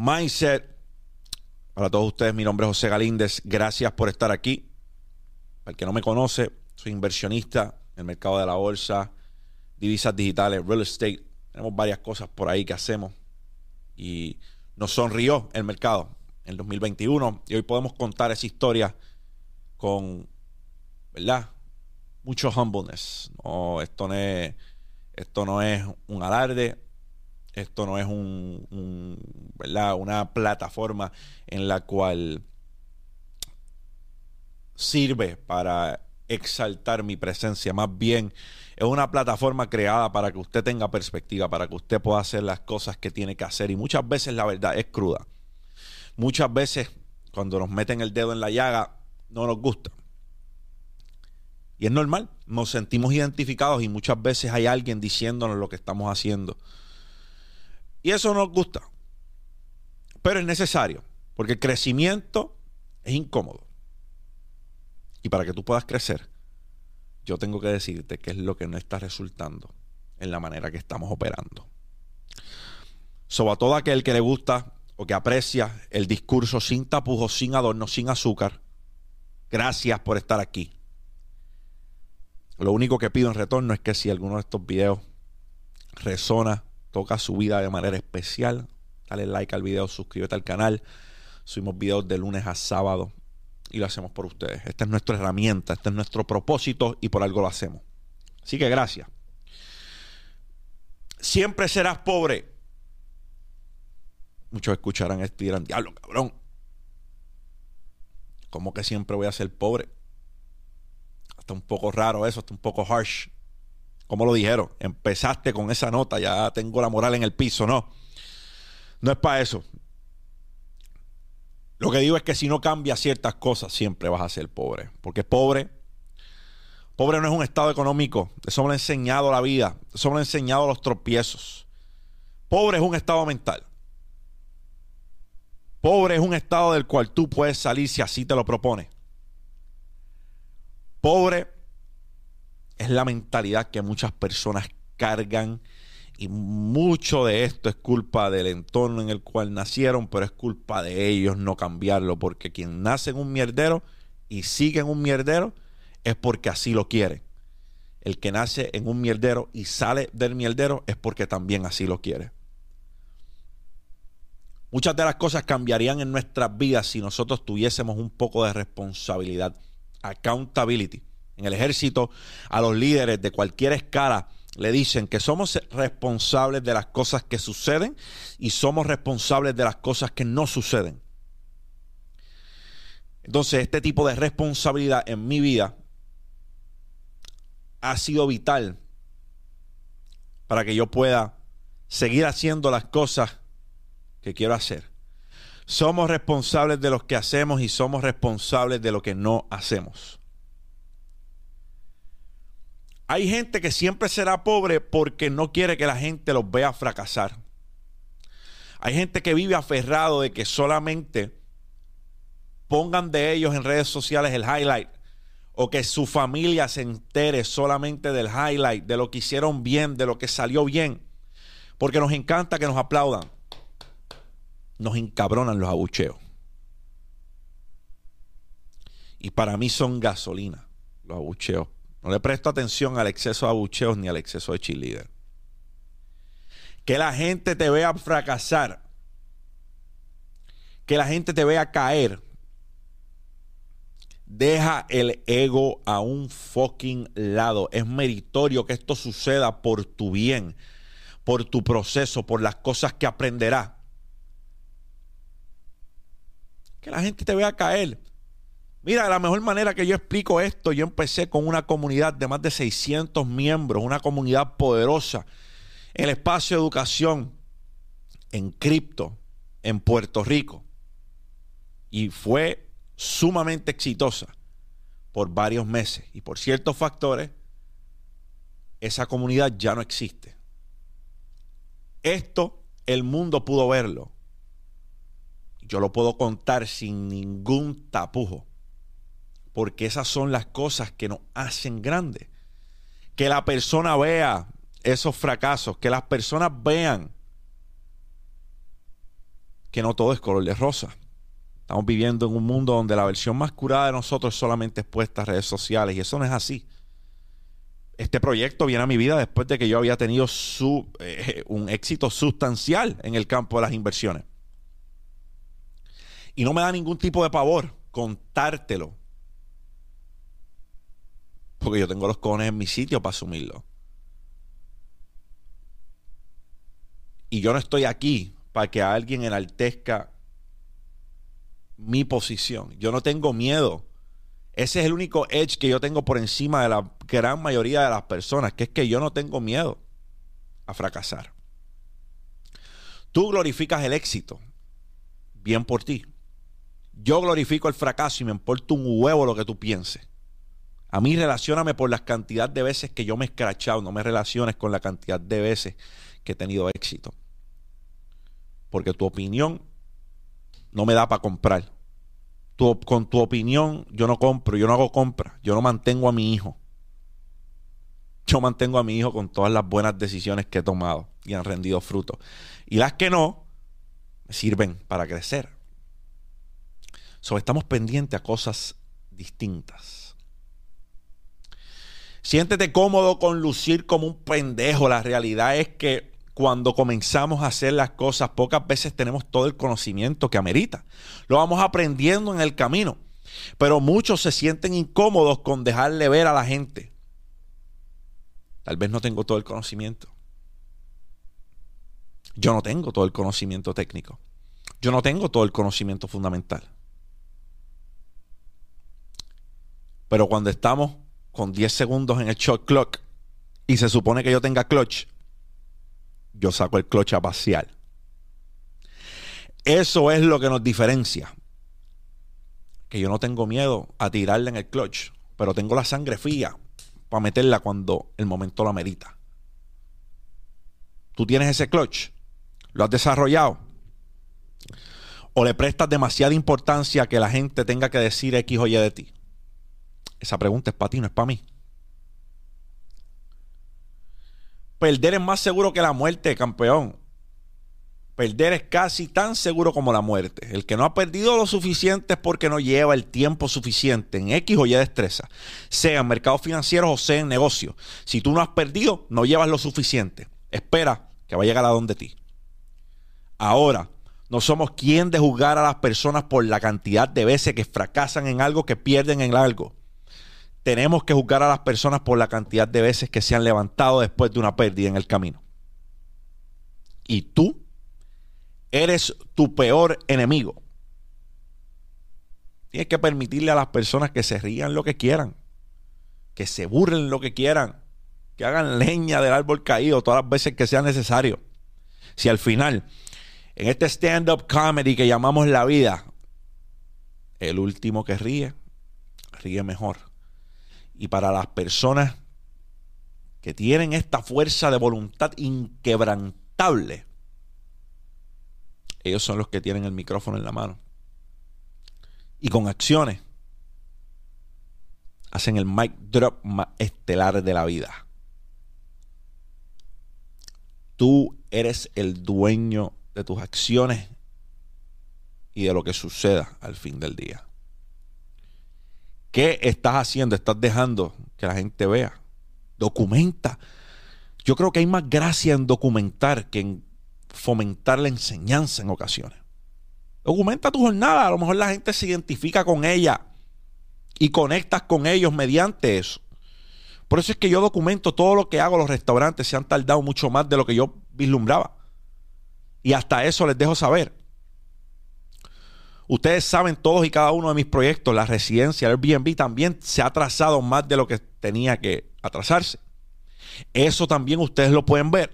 Mindset. Para todos ustedes, mi nombre es José Galíndez. Gracias por estar aquí. Para el que no me conoce, soy inversionista en el mercado de la bolsa, divisas digitales, real estate. Tenemos varias cosas por ahí que hacemos. Y nos sonrió el mercado en el 2021. Y hoy podemos contar esa historia con, ¿verdad? Mucho humbleness. No, esto no es, esto no es un alarde. Esto no es un, una plataforma en la cual sirve para exaltar mi presencia. Más bien es una plataforma creada para que usted tenga perspectiva, para que usted pueda hacer las cosas que tiene que hacer. Y muchas veces la verdad es cruda. Muchas veces cuando nos meten el dedo en la llaga no nos gusta. Y es normal, nos sentimos identificados y muchas veces hay alguien diciéndonos lo que estamos haciendo. Y eso nos gusta. Pero es necesario, porque el crecimiento es incómodo. Y para que tú puedas crecer, yo tengo que decirte qué es lo que no está resultando en la manera que estamos operando. Sobre todo aquel que le gusta o que aprecia el discurso sin tapujos, sin adorno, sin azúcar, gracias por estar aquí. Lo único que pido en retorno es que si alguno de estos videos resona toca su vida de manera especial, dale like al video, suscríbete al canal. Subimos videos de lunes a sábado y lo hacemos por ustedes. Esta es nuestra herramienta, este es nuestro propósito y por algo lo hacemos. Así que gracias. Siempre serás pobre. Muchos escucharán esto y dirán, diablo, cabrón. ¿Cómo que siempre voy a ser pobre? Está un poco raro eso, está un poco harsh como lo dijeron, empezaste con esa nota, ya tengo la moral en el piso, no. No es para eso. Lo que digo es que si no cambias ciertas cosas, siempre vas a ser pobre. Porque pobre, pobre no es un estado económico. Eso me ha enseñado la vida. Eso me ha enseñado los tropiezos. Pobre es un estado mental. Pobre es un estado del cual tú puedes salir si así te lo propones. Pobre es la mentalidad que muchas personas cargan y mucho de esto es culpa del entorno en el cual nacieron, pero es culpa de ellos no cambiarlo, porque quien nace en un mierdero y sigue en un mierdero es porque así lo quiere. El que nace en un mierdero y sale del mierdero es porque también así lo quiere. Muchas de las cosas cambiarían en nuestras vidas si nosotros tuviésemos un poco de responsabilidad, accountability en el ejército, a los líderes de cualquier escala, le dicen que somos responsables de las cosas que suceden y somos responsables de las cosas que no suceden. Entonces, este tipo de responsabilidad en mi vida ha sido vital para que yo pueda seguir haciendo las cosas que quiero hacer. Somos responsables de lo que hacemos y somos responsables de lo que no hacemos. Hay gente que siempre será pobre porque no quiere que la gente los vea fracasar. Hay gente que vive aferrado de que solamente pongan de ellos en redes sociales el highlight o que su familia se entere solamente del highlight, de lo que hicieron bien, de lo que salió bien. Porque nos encanta que nos aplaudan. Nos encabronan los abucheos. Y para mí son gasolina los abucheos no le presto atención al exceso de abucheos ni al exceso de cheerleader. Que la gente te vea fracasar. Que la gente te vea caer. Deja el ego a un fucking lado. Es meritorio que esto suceda por tu bien, por tu proceso, por las cosas que aprenderás. Que la gente te vea caer. Mira, la mejor manera que yo explico esto, yo empecé con una comunidad de más de 600 miembros, una comunidad poderosa en el espacio de educación, en cripto, en Puerto Rico. Y fue sumamente exitosa por varios meses. Y por ciertos factores, esa comunidad ya no existe. Esto el mundo pudo verlo. Yo lo puedo contar sin ningún tapujo porque esas son las cosas que nos hacen grandes. Que la persona vea esos fracasos, que las personas vean que no todo es color de rosa. Estamos viviendo en un mundo donde la versión más curada de nosotros es solamente expuesta a redes sociales y eso no es así. Este proyecto viene a mi vida después de que yo había tenido eh, un éxito sustancial en el campo de las inversiones. Y no me da ningún tipo de pavor contártelo. Porque yo tengo los cones en mi sitio para asumirlo. Y yo no estoy aquí para que alguien enaltezca mi posición. Yo no tengo miedo. Ese es el único edge que yo tengo por encima de la gran mayoría de las personas, que es que yo no tengo miedo a fracasar. Tú glorificas el éxito. Bien por ti. Yo glorifico el fracaso y me importa un huevo lo que tú pienses. A mí relacioname por la cantidad de veces que yo me he escrachado, no me relaciones con la cantidad de veces que he tenido éxito. Porque tu opinión no me da para comprar. con tu opinión yo no compro, yo no hago compra, yo no mantengo a mi hijo. Yo mantengo a mi hijo con todas las buenas decisiones que he tomado y han rendido fruto. Y las que no, me sirven para crecer. Estamos pendientes a cosas distintas. Siéntete cómodo con lucir como un pendejo. La realidad es que cuando comenzamos a hacer las cosas, pocas veces tenemos todo el conocimiento que amerita. Lo vamos aprendiendo en el camino. Pero muchos se sienten incómodos con dejarle ver a la gente. Tal vez no tengo todo el conocimiento. Yo no tengo todo el conocimiento técnico. Yo no tengo todo el conocimiento fundamental. Pero cuando estamos con 10 segundos en el shot clock y se supone que yo tenga clutch, yo saco el clutch a. Eso es lo que nos diferencia. Que yo no tengo miedo a tirarle en el clutch, pero tengo la sangre fría para meterla cuando el momento lo amerita. Tú tienes ese clutch, lo has desarrollado, o le prestas demasiada importancia a que la gente tenga que decir X o Y de ti. Esa pregunta es para ti, no es para mí. Perder es más seguro que la muerte, campeón. Perder es casi tan seguro como la muerte. El que no ha perdido lo suficiente es porque no lleva el tiempo suficiente en X o Y destreza, sea en mercados financieros o sea en negocios. Si tú no has perdido, no llevas lo suficiente. Espera que va a llegar a donde ti. Ahora, no somos quien de juzgar a las personas por la cantidad de veces que fracasan en algo que pierden en algo tenemos que juzgar a las personas por la cantidad de veces que se han levantado después de una pérdida en el camino. Y tú eres tu peor enemigo. Tienes que permitirle a las personas que se rían lo que quieran, que se burlen lo que quieran, que hagan leña del árbol caído todas las veces que sea necesario. Si al final, en este stand-up comedy que llamamos la vida, el último que ríe, ríe mejor. Y para las personas que tienen esta fuerza de voluntad inquebrantable, ellos son los que tienen el micrófono en la mano. Y con acciones hacen el mic drop estelar de la vida. Tú eres el dueño de tus acciones y de lo que suceda al fin del día. ¿Qué estás haciendo? ¿Estás dejando que la gente vea? Documenta. Yo creo que hay más gracia en documentar que en fomentar la enseñanza en ocasiones. Documenta tu jornada. A lo mejor la gente se identifica con ella y conectas con ellos mediante eso. Por eso es que yo documento todo lo que hago. Los restaurantes se han tardado mucho más de lo que yo vislumbraba. Y hasta eso les dejo saber. Ustedes saben todos y cada uno de mis proyectos, la residencia, el Airbnb también se ha atrasado más de lo que tenía que atrasarse. Eso también ustedes lo pueden ver.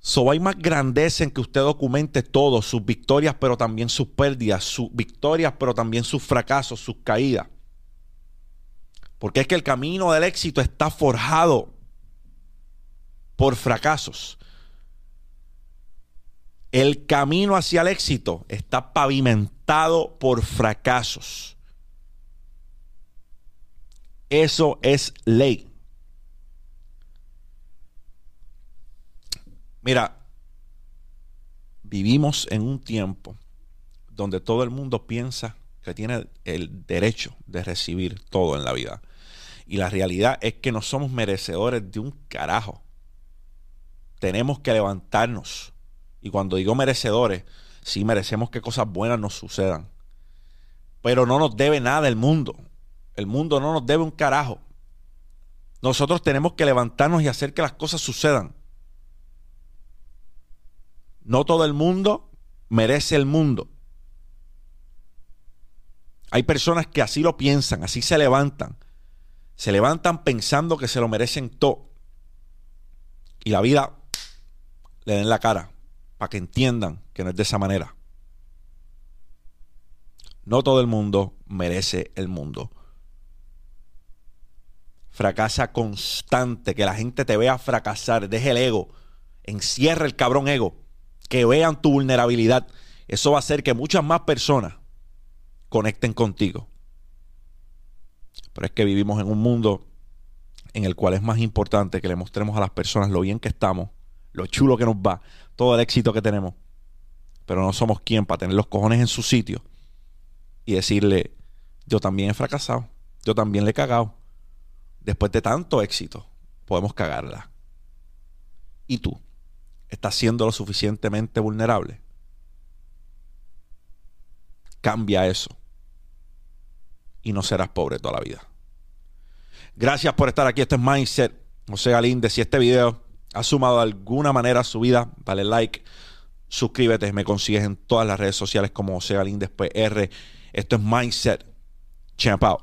So hay más grandeza en que usted documente todo, sus victorias, pero también sus pérdidas, sus victorias, pero también sus fracasos, sus caídas. Porque es que el camino del éxito está forjado por fracasos. El camino hacia el éxito está pavimentado por fracasos. Eso es ley. Mira, Vivimos en un tiempo donde todo el mundo piensa que tiene el derecho de recibir todo en la vida. Y la realidad es que no somos merecedores de un carajo. Tenemos que levantarnos. Y cuando digo merecedores, sí merecemos que cosas buenas nos sucedan. Pero no nos debe nada el mundo. El mundo no nos debe un carajo. Nosotros tenemos que levantarnos y hacer que las cosas sucedan. No todo el mundo merece el mundo. Hay personas que así lo piensan, así se levantan. Se levantan pensando que se lo merecen todo. Y la vida le den la cara para que entiendan que no es de esa manera. No todo el mundo merece el mundo. Fracasa constante, que la gente te vea fracasar, deje el ego, encierra el cabrón ego, que vean tu vulnerabilidad. Eso va a hacer que muchas más personas conecten contigo. Pero es que vivimos en un mundo en el cual es más importante que le mostremos a las personas lo bien que estamos, lo chulo que nos va, todo el éxito que tenemos. Pero no somos quien para tener los cojones en su sitio y decirle, yo también he fracasado, yo también le he cagado. Después de tanto éxito, podemos cagarla. ¿Y tú? ¿Estás siendo lo suficientemente vulnerable? Cambia eso. Y no serás pobre toda la vida. Gracias por estar aquí. Esto es Mindset. José Galíndez. Si este video ha sumado de alguna manera a su vida, dale like, suscríbete. Me consigues en todas las redes sociales como José Galíndez PR. Esto es Mindset. Champ out.